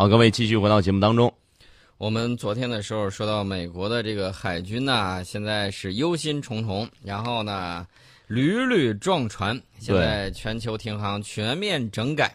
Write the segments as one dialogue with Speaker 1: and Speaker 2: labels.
Speaker 1: 好，各位继续回到节目当中。
Speaker 2: 我们昨天的时候说到美国的这个海军呢，现在是忧心忡忡，然后呢屡屡撞船，现在全球停航全面整改。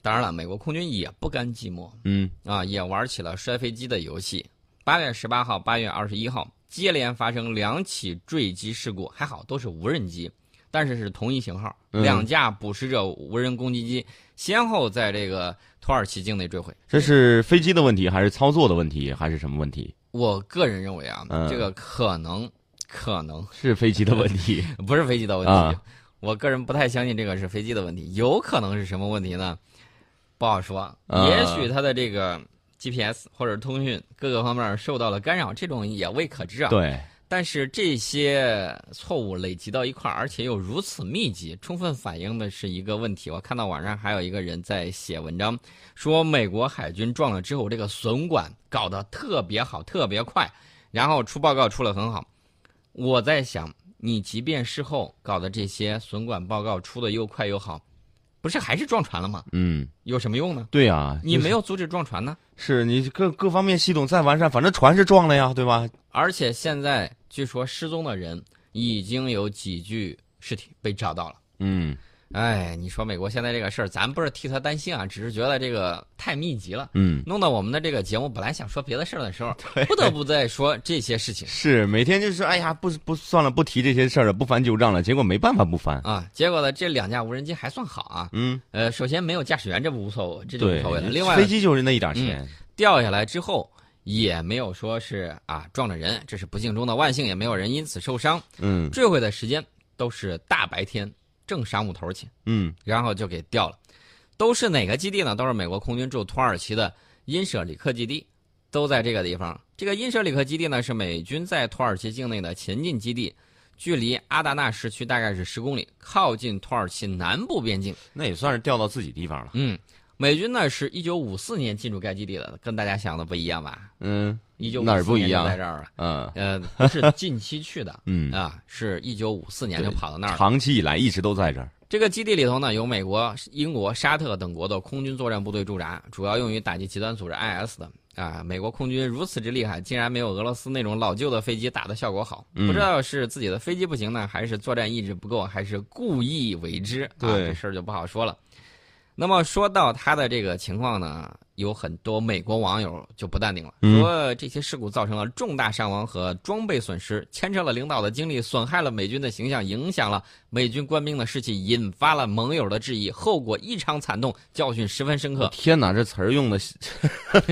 Speaker 2: 当然了，美国空军也不甘寂寞，
Speaker 1: 嗯
Speaker 2: 啊，也玩起了摔飞机的游戏。八月十八号、八月二十一号接连发生两起坠机事故，还好都是无人机，但是是同一型号，
Speaker 1: 嗯
Speaker 2: 两架捕食者无人攻击机先后在这个土耳其境内坠毁。
Speaker 1: 这是飞机的问题，还是操作的问题，还是什么问题？
Speaker 2: 我个人认为啊，
Speaker 1: 嗯
Speaker 2: 这个可能可能
Speaker 1: 是飞机的问题。
Speaker 2: 不是飞机的问题。
Speaker 1: 啊
Speaker 2: 我个人不太相信这个是飞机的问题，有可能是什么问题呢？不好说。
Speaker 1: 啊
Speaker 2: 也许它的这个 GPS 或者通讯各个方面受到了干扰，这种也未可知啊。
Speaker 1: 对，
Speaker 2: 但是这些错误累积到一块儿，而且又如此密集，充分反映的是一个问题。我看到网上还有一个人在写文章，说美国海军撞了之后，这个损管搞得特别好，特别快，然后出报告出了很好。我在想，你即便事后搞的这些损管报告出的又快又好，不是还是撞船了吗？
Speaker 1: 嗯，
Speaker 2: 有什么用呢？
Speaker 1: 对啊，
Speaker 2: 你
Speaker 1: 就是
Speaker 2: 没有阻止撞船呢。
Speaker 1: 是你各各方面系统再完善，反正船是撞了呀，对吧？
Speaker 2: 而且现在据说失踪的人已经有几具尸体被找到了。
Speaker 1: 嗯
Speaker 2: 哎，你说美国现在这个事儿，咱不是替他担心啊，只是觉得这个太密集了，
Speaker 1: 嗯，
Speaker 2: 弄到我们的这个节目本来想说别的事儿的时候，不得不再说这些事情
Speaker 1: 是每天就是哎呀，不不算了，不提这些事儿了，不翻旧账了。结果没办法不翻。
Speaker 2: 啊。结果呢，这两架无人机还算好啊，
Speaker 1: 嗯，
Speaker 2: 呃，首先没有驾驶员，这不无所谓，这就无所谓了。另外
Speaker 1: 飞机就是那一点钱。
Speaker 2: 掉下来之后。也没有说是啊撞着人，这是不幸中的万幸，也没有人因此受伤。
Speaker 1: 嗯
Speaker 2: 坠毁的时间都是大白天，正晌午头去。
Speaker 1: 嗯
Speaker 2: 然后就给掉了。都是哪个基地呢？都是美国空军驻土耳其的因舍里克基地，都在这个地方。这个因舍里克基地呢，是美军在土耳其境内的前进基地，距离阿达纳市区大概是十公里，靠近土耳其南部边境。
Speaker 1: 那也算是调到自己地方了。
Speaker 2: 嗯，美军呢是一九五四年进驻该基地的，跟大家想的不一样吧？
Speaker 1: 嗯
Speaker 2: 一九
Speaker 1: 哪儿不一样
Speaker 2: 在这儿啊？
Speaker 1: 嗯
Speaker 2: 呃，不是近期去的
Speaker 1: 嗯，
Speaker 2: 啊，是一九五四年就跑到那儿。
Speaker 1: 长期以来一直都在这儿。
Speaker 2: 这个基地里头呢，有美国、英国、沙特等国的空军作战部队驻扎，主要用于打击极端组织 IS 的。啊，美国空军如此之厉害，竟然没有俄罗斯那种老旧的飞机打的效果好。
Speaker 1: 嗯
Speaker 2: 不知道是自己的飞机不行呢，还是作战意志不够，还是故意为之？啊，
Speaker 1: 对
Speaker 2: 这事儿就不好说了。那么说到他的这个情况呢，有很多美国网友就不淡定了，
Speaker 1: 嗯
Speaker 2: 说这些事故造成了重大伤亡和装备损失，牵扯了领导的精力，损害了美军的形象，影响了美军官兵的士气，引发了盟友的质疑，后果异常惨痛，教训十分深刻
Speaker 1: 天哪，这词儿用的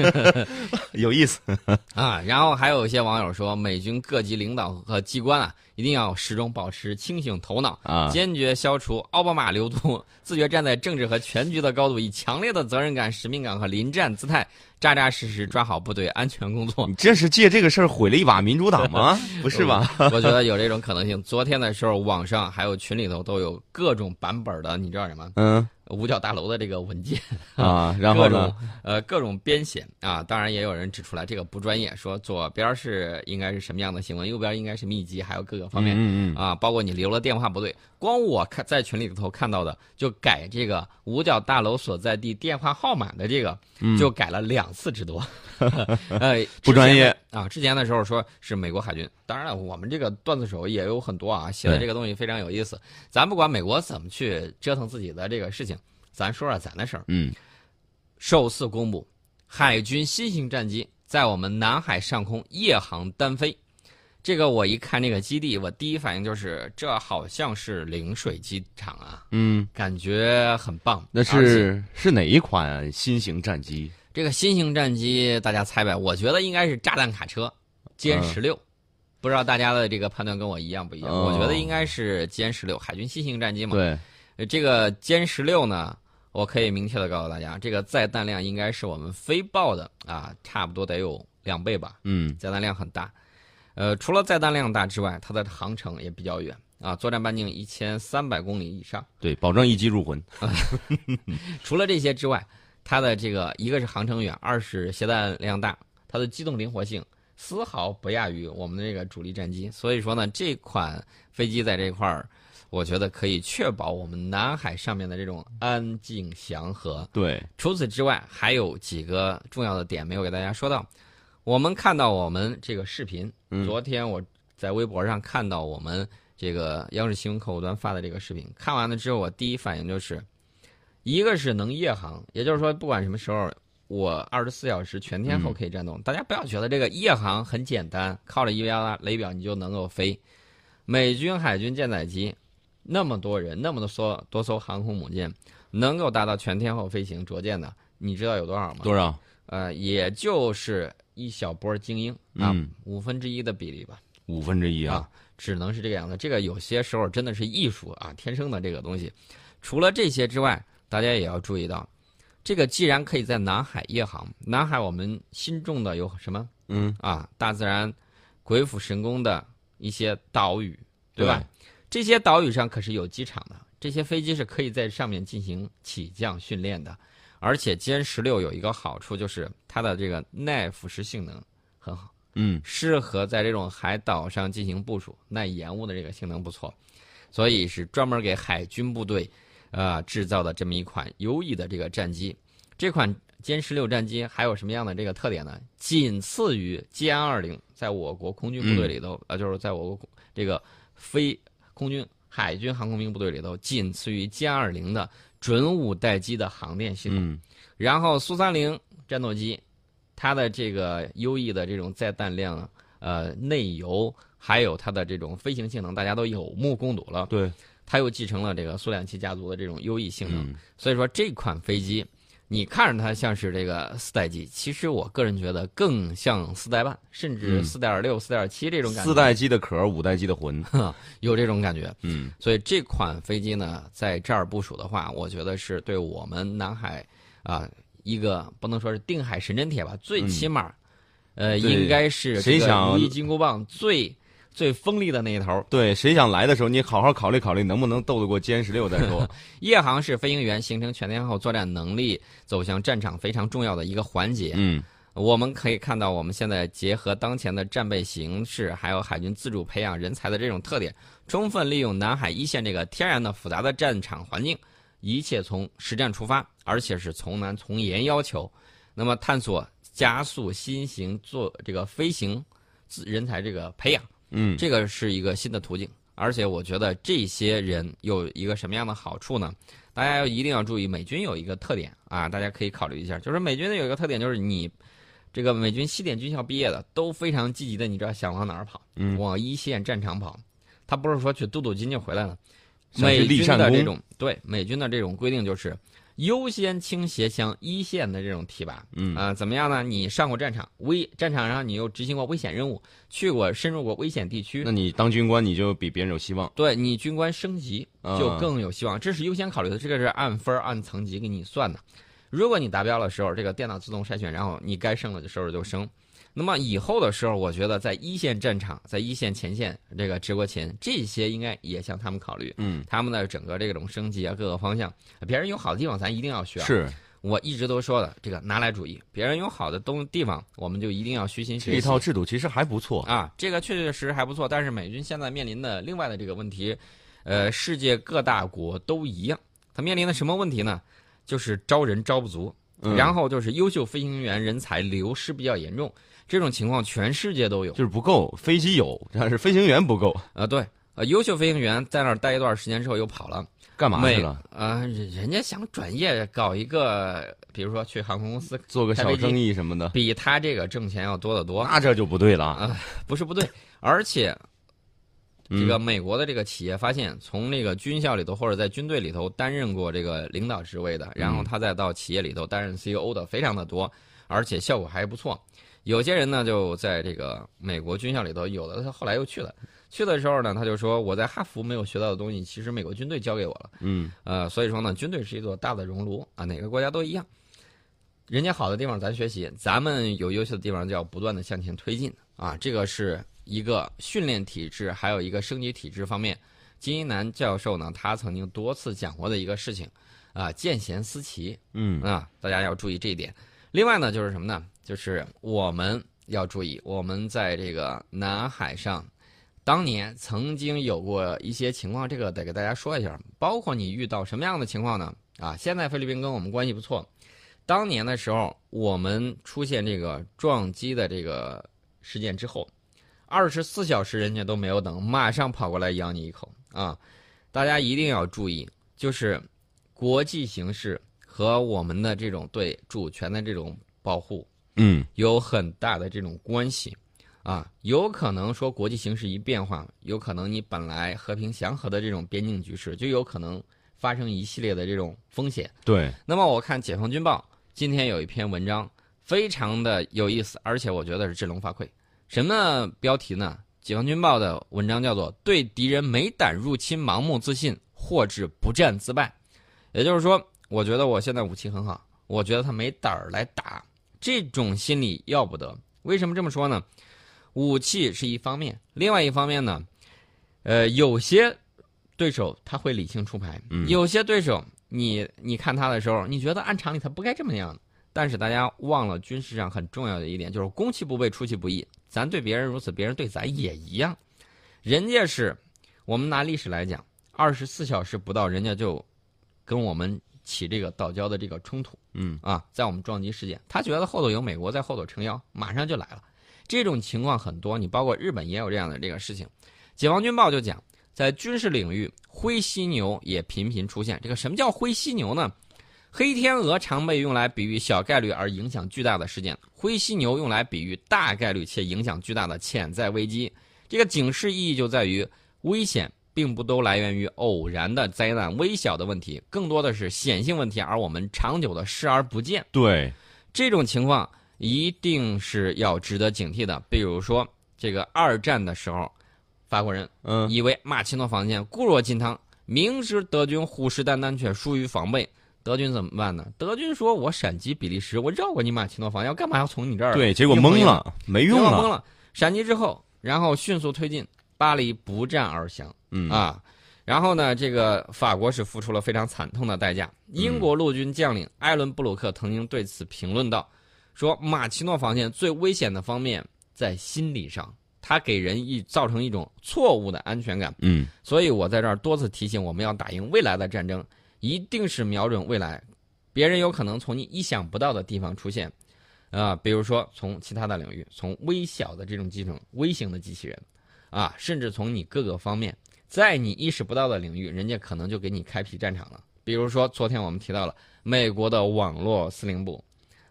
Speaker 1: 有意思。
Speaker 2: 啊。然后还有一些网友说，美军各级领导和机关啊，一定要始终保持清醒头脑，
Speaker 1: 啊，
Speaker 2: 坚决消除奥巴马流毒，自觉站在政治和全局的高度，以强烈的责任感、使命感和临战姿态，扎扎实实抓好部队安全工作。
Speaker 1: 你这是借这个事儿毁了一把民主党吗？不是吧？
Speaker 2: 我觉得有这种可能性。昨天的时候，网上还有群里头都有各种版本的，你知道什么？
Speaker 1: 嗯
Speaker 2: 五角大楼的这个文件，
Speaker 1: 啊，然后
Speaker 2: 各
Speaker 1: 呢
Speaker 2: 种？呃各种编写啊。当然也有人指出来这个不专业，说左边是应该是什么样的新闻，右边应该是秘籍，还有各个方面。
Speaker 1: 嗯嗯
Speaker 2: 啊，包括你留了电话不对，光我看在群里头看到的，就改这个五角大楼所在地电话号码的这个，
Speaker 1: 嗯，
Speaker 2: 就改了两次之多。呃，
Speaker 1: 不专业
Speaker 2: 啊！之前的时候说是美国海军，当然了，我们这个段子手也有很多啊，写的这个东西非常有意思。咱不管美国怎么去折腾自己的这个事情，咱说说咱的事儿。
Speaker 1: 嗯
Speaker 2: 首次公布，海军新型战机在我们南海上空夜航单飞。这个我一看这个基地，我第一反应就是这好像是陵水机场啊，
Speaker 1: 嗯，
Speaker 2: 感觉很棒。
Speaker 1: 那是是哪一款新型战机？
Speaker 2: 这个新型战机，大家猜呗？我觉得应该是炸弹卡车歼十六，不知道大家的这个判断跟我一样不一样？
Speaker 1: 哦
Speaker 2: 我觉得应该是歼十六，海军新型战机嘛。
Speaker 1: 对，
Speaker 2: 呃这个歼十六呢，我可以明确的告诉大家，这个载弹量应该是我们飞豹的啊，差不多得有两倍吧，
Speaker 1: 嗯
Speaker 2: 载弹量很大。呃，除了载弹量大之外，它的航程也比较远啊，作战半径一千三百公里以上。
Speaker 1: 对，保证一击入魂。
Speaker 2: 除了这些之外，它的这个一个是航程远，二是携带量大，它的机动灵活性丝毫不亚于我们的这个主力战机。所以说呢，这款飞机在这块儿，我觉得可以确保我们南海上面的这种安静祥和。
Speaker 1: 对，
Speaker 2: 除此之外，还有几个重要的点没有给大家说到。我们看到我们这个视频，
Speaker 1: 嗯
Speaker 2: 昨天我在微博上看到我们这个央视新闻客户端发的这个视频，看完了之后，我第一反应就是，一个是能夜航，也就是说，不管什么时候，我二十四小时全天候可以战斗。大家不要觉得这个夜航很简单，靠着一拉雷表你就能够飞。美军海军舰载机那么多人，那么多艘多艘航空母舰，能够达到全天候飞行着舰的，你知道有多少吗？
Speaker 1: 多少？
Speaker 2: 呃，也就是一小波精英啊，
Speaker 1: 嗯
Speaker 2: 五分之一的比例吧，
Speaker 1: 五分之一啊！
Speaker 2: 啊，只能是这个样子。这个有些时候真的是艺术啊，天生的这个东西。除了这些之外，大家也要注意到，这个既然可以在南海夜航，南海我们新种的有什么
Speaker 1: 嗯，
Speaker 2: 啊？大自然鬼斧神工的一些岛屿，对吧？
Speaker 1: 对
Speaker 2: 这些岛屿上可是有机场的，这些飞机是可以在上面进行起降训练的。而且歼十六有一个好处，就是它的这个耐腐蚀性能很好，
Speaker 1: 嗯，
Speaker 2: 适合在这种海岛上进行部署，耐延误的这个性能不错，所以是专门给海军部队，呃制造的这么一款优异的这个战机。这款歼十六战机还有什么样的这个特点呢？仅次于歼二零，在我国空军部队里头，呃，就是在我国这个非空军海军航空兵部队里头，仅次于歼二零的准五代机的航电系统。
Speaker 1: 嗯，
Speaker 2: 然后苏三零战斗机，它的这个优异的这种载弹量、呃内油，还有它的这种飞行性能，大家都有目共睹了。
Speaker 1: 对，
Speaker 2: 它又继承了这个苏两七家族的这种优异性能，
Speaker 1: 嗯
Speaker 2: 所以说这款飞机，你看着它像是这个四代机，其实我个人觉得更像四代半，甚至
Speaker 1: 嗯
Speaker 2: 四点六、四点七这种感觉，
Speaker 1: 四代机的壳，五代机的魂。
Speaker 2: 有这种感觉。
Speaker 1: 嗯，
Speaker 2: 所以这款飞机呢，在这儿部署的话，我觉得是对我们南海啊、一个不能说是定海神针铁吧，最起码，呃，应该是这个
Speaker 1: 谁想
Speaker 2: 如意金箍棒最最锋利的那一头。
Speaker 1: 对，谁想来的时候，你好好考虑考虑，能不能斗得过歼十六再说。
Speaker 2: 夜航是飞行员形成全天候作战能力、走向战场非常重要的一个环节。
Speaker 1: 嗯，
Speaker 2: 我们可以看到，我们现在结合当前的战备形势，还有海军自主培养人才的这种特点，充分利用南海一线这个天然的复杂的战场环境，一切从实战出发，而且是从难从严要求，那么探索加速新型做这个飞行自人才这个培养，
Speaker 1: 嗯，
Speaker 2: 这个是一个新的途径。而且我觉得这些人有一个什么样的好处呢？大家要一定要注意，美军有一个特点啊，大家可以考虑一下，就是美军的有一个特点，就是你这个美军西点军校毕业的都非常积极的，你知道想往哪儿跑？
Speaker 1: 嗯
Speaker 2: 往一线战场跑。他不是说去镀镀金就回来了。美军的这种对美军的这种规定就是优先倾斜向一线的这种提拔。
Speaker 1: 嗯
Speaker 2: 啊、怎么样呢？你上过战场，危战场上你又执行过危险任务，去过深入过危险地区
Speaker 1: 那，你当军官，你就比别人有希望。
Speaker 2: 对你军官升级
Speaker 1: 啊
Speaker 2: 就更有希望，这是优先考虑的，这个是按分儿按层级给你算的。如果你达标的时候，这个电脑自动筛选，然后你该升了的时候就升。那么以后的时候，我觉得在一线战场，在一线前线这个直播前，这些应该也向他们考虑。
Speaker 1: 嗯，
Speaker 2: 他们的整个这种升级啊，各个方向，别人有好的地方，咱一定要学啊。
Speaker 1: 是
Speaker 2: 我一直都说的，这个拿来主义，别人有好的东地方，我们就一定要虚心学习。
Speaker 1: 这套制度其实还不错。
Speaker 2: 啊，这个确确实实还不错。但是美军现在面临的另外的这个问题，呃，世界各大国都一样，它面临的什么问题呢？就是招人招不足，
Speaker 1: 嗯
Speaker 2: 然后就是优秀飞行员人才流失比较严重，这种情况全世界都有。
Speaker 1: 就是不够，飞机有，但是飞行员不够，
Speaker 2: 呃，对，呃，优秀飞行员在那儿待一段时间之后又跑了，
Speaker 1: 干嘛去了？
Speaker 2: 呃，人人家想转业搞一个，比如说去航空公司，
Speaker 1: 做个小生意什么的，
Speaker 2: 比他这个挣钱要多得多。
Speaker 1: 那这就不对了啊。
Speaker 2: 啊，不是不对，而且
Speaker 1: 嗯
Speaker 2: 这个美国的这个企业发现，从那个军校里头或者在军队里头担任过这个领导职位的，然后他再到企业里头担任 CEO 的非常的多，而且效果还不错。有些人呢就在这个美国军校里头，有的他后来又去了。去的时候呢，他就说我在哈佛没有学到的东西，其实美国军队教给我了。
Speaker 1: 嗯，
Speaker 2: 呃，所以说呢，军队是一座大的熔炉啊，哪个国家都一样。人家好的地方咱学习，咱们有优秀的地方就要不断的向前推进啊。这个是一个训练体制，还有一个升级体制方面。金一南教授呢，他曾经多次讲过的一个事情啊，见贤思齐
Speaker 1: 嗯
Speaker 2: 啊，大家要注意这一点。另外呢，就是什么呢？就是我们要注意，我们在这个南海上，当年曾经有过一些情况，这个得给大家说一下。包括你遇到什么样的情况呢？啊，现在菲律宾跟我们关系不错。当年的时候，我们出现这个撞击的这个事件之后，二十四小时人家都没有等，马上跑过来咬你一口啊！大家一定要注意，就是国际形势和我们的这种对主权的这种保护，
Speaker 1: 嗯，
Speaker 2: 有很大的这种关系。啊，有可能说国际形势一变化，有可能你本来和平祥和的这种边境局势，就有可能发生一系列的这种风险。
Speaker 1: 对。
Speaker 2: 那么我看《解放军报》今天有一篇文章，非常的有意思，而且我觉得是振聋发聩。什么标题呢？《解放军报》的文章叫做“对敌人没胆入侵盲目自信，或致不战自败”。也就是说，我觉得我现在武器很好，我觉得他没胆儿来打，这种心理要不得。为什么这么说呢？武器是一方面，另外一方面呢，呃，有些对手他会理性出牌，有些对手你你看他的时候，你觉得按常理他不该这么样的，但是大家忘了军事上很重要的一点，就是攻其不备，出其不意。咱对别人如此，别人对咱也一样。人家是，我们拿历史来讲，二十四小时不到，人家就跟我们起这个岛礁的这个冲突，
Speaker 1: 嗯
Speaker 2: 啊，在我们撞击事件，他觉得后头有美国在后头撑腰，马上就来了。这种情况很多，你包括日本也有这样的这个事情。解放军报就讲，在军事领域，灰犀牛也频频出现。这个什么叫灰犀牛呢？黑天鹅常被用来比喻小概率而影响巨大的事件，灰犀牛用来比喻大概率且影响巨大的潜在危机。这个警示意义就在于，危险并不都来源于偶然的灾难、微小的问题，更多的是显性问题，而我们长久的视而不见。
Speaker 1: 对，
Speaker 2: 这种情况。一定是要值得警惕的。比如说，这个二战的时候，法国人
Speaker 1: 嗯
Speaker 2: 以为马奇诺防线固若金汤，明知德军虎视眈眈却疏于防备，德军怎么办呢？德军说：“我闪击比利时，我绕过你马奇诺防线，干嘛要从你这儿？”
Speaker 1: 对，结果懵了，没用
Speaker 2: 了，懵了。闪击之后，然后迅速推进，巴黎不战而降。
Speaker 1: 嗯
Speaker 2: 啊，然后呢，这个法国是付出了非常惨痛的代价。英国陆军将领艾伦布鲁克曾经对此评论道。说马奇诺防线最危险的方面在心理上，它给人一造成一种错误的安全感。
Speaker 1: 嗯，
Speaker 2: 所以我在这儿多次提醒，我们要打赢未来的战争，一定是瞄准未来，别人有可能从你意想不到的地方出现，啊，比如说从其他的领域，从微小的这种机种、微型的机器人，啊，甚至从你各个方面，在你意识不到的领域，人家可能就给你开辟战场了。比如说，昨天我们提到了美国的网络司令部。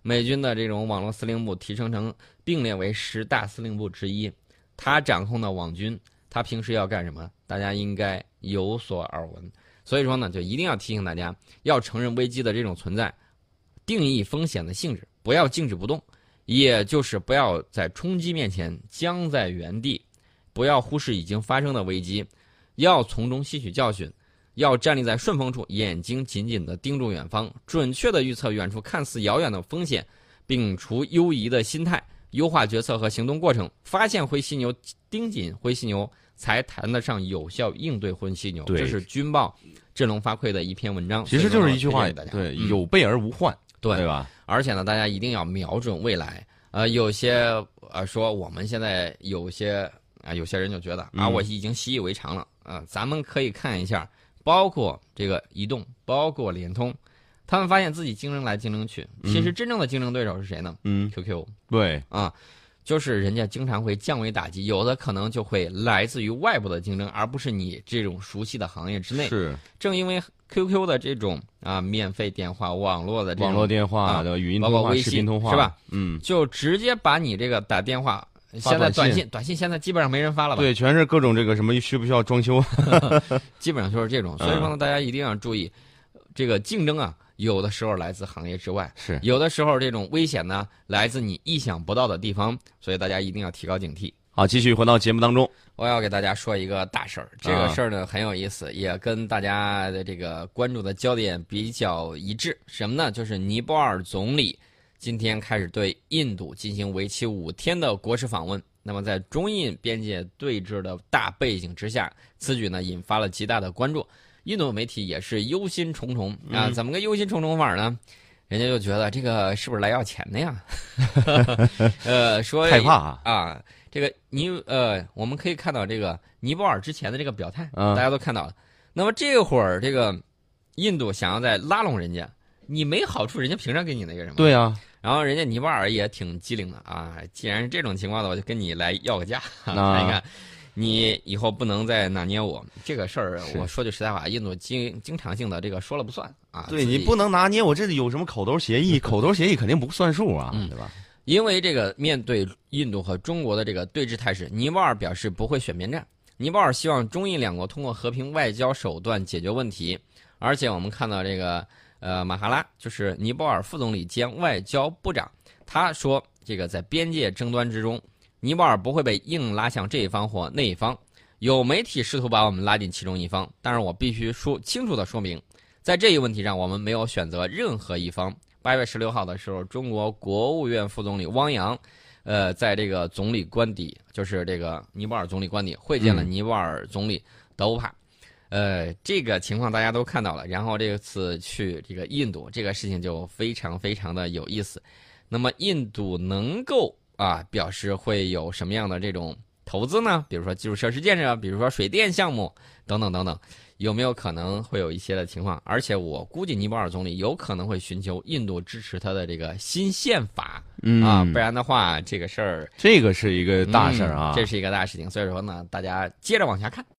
Speaker 2: 美军的这种网络司令部提升成并列为十大司令部之一，他掌控的网军，他平时要干什么？大家应该有所耳闻。所以说呢，就一定要提醒大家，要承认危机的这种存在，定义风险的性质，不要静止不动，也就是不要在冲击面前僵在原地，不要忽视已经发生的危机，要从中吸取教训。要站立在顺风处，眼睛紧紧地盯住远方，准确地预测远处看似遥远的风险，摒除犹疑的心态，优化决策和行动过程，发现灰犀牛，盯紧灰犀牛，才谈得上有效应对灰犀牛。这是军报振聋发聩的一篇文章。
Speaker 1: 其实就是一句话，
Speaker 2: 对，
Speaker 1: 有备而无患，
Speaker 2: 对
Speaker 1: 吧？
Speaker 2: 而且呢，大家一定要瞄准未来。呃，有些呃说我们现在有些啊，有些人就觉得啊，我已经习以为常了啊，咱们可以看一下。包括这个移动，包括联通，他们发现自己竞争来竞争去，其实真正的竞争对手是谁呢？
Speaker 1: 嗯
Speaker 2: ，QQ。
Speaker 1: 对
Speaker 2: 啊，就是人家经常会降维打击，有的可能就会来自于外部的竞争，而不是你这种熟悉的行业之内。
Speaker 1: 是，
Speaker 2: 正因为 QQ 的这种啊免费电话、网络的这种
Speaker 1: 网络电话的语音
Speaker 2: 通话、
Speaker 1: 视频通话
Speaker 2: 是吧？
Speaker 1: 嗯，
Speaker 2: 就直接把你这个打电话。现在短信短信现在基本上没人发了吧？
Speaker 1: 对，全是各种这个什么需不需要装修，
Speaker 2: 基本上就是这种。所以说呢，大家一定要注意，这个竞争啊，有的时候来自行业之外，
Speaker 1: 是
Speaker 2: 有的时候这种危险呢来自你意想不到的地方，所以大家一定要提高警惕。
Speaker 1: 好，继续回到节目当中，
Speaker 2: 我要给大家说一个大事儿，这个事儿呢很有意思，也跟大家的这个关注的焦点比较一致。什么呢？就是尼泊尔总理。今天开始对印度进行为期五天的国事访问。那么，在中印边界对峙的大背景之下，此举呢引发了极大的关注。印度媒体也是忧心忡忡啊！怎么个忧心忡忡法呢？人家就觉得这个是不是来要钱的呀？呃，说
Speaker 1: 害怕啊，
Speaker 2: 啊，这个尼呃，我们可以看到这个尼泊尔之前的这个表态，
Speaker 1: 嗯
Speaker 2: 大家都看到了。那么这会儿这个印度想要再拉拢人家，你没好处，人家凭啥给你那个什么？
Speaker 1: 对啊，
Speaker 2: 然后人家尼泊尔也挺机灵的啊，既然是这种情况的，我就跟你来要个价，
Speaker 1: 啊
Speaker 2: 看一看，你以后不能再拿捏我这个事儿。我说句实在话，印度经经常性的这个说了不算啊。
Speaker 1: 对你不能拿捏我这里有什么口头协议，口头协议肯定不算数啊，
Speaker 2: 嗯
Speaker 1: 对吧？
Speaker 2: 因为这个面对印度和中国的这个对峙态势，尼泊尔表示不会选边站。尼泊尔希望中印两国通过和平外交手段解决问题，而且我们看到这个呃马哈拉就是尼泊尔副总理兼外交部长，他说这个在边界争端之中，尼泊尔不会被硬拉向这一方或那一方。有媒体试图把我们拉进其中一方，但是我必须说清楚的说明，在这一问题上，我们没有选择任何一方。八月十六号的时候，中国国务院副总理汪洋，呃，在这个总理官邸，就是这个尼泊尔总理官邸会见了尼泊尔总理德乌帕。呃，这个情况大家都看到了。然后这次去这个印度，这个事情就非常非常的有意思。那么印度能够啊表示会有什么样的这种投资呢？比如说基础设施建设，比如说水电项目等等等等，有没有可能会有一些的情况？而且我估计尼泊尔总理有可能会寻求印度支持他的这个新宪法、
Speaker 1: 嗯
Speaker 2: 啊，不然的话这个事儿
Speaker 1: 这个是一个大事儿啊
Speaker 2: 嗯，这是一个大事情。所以说呢，大家接着往下看。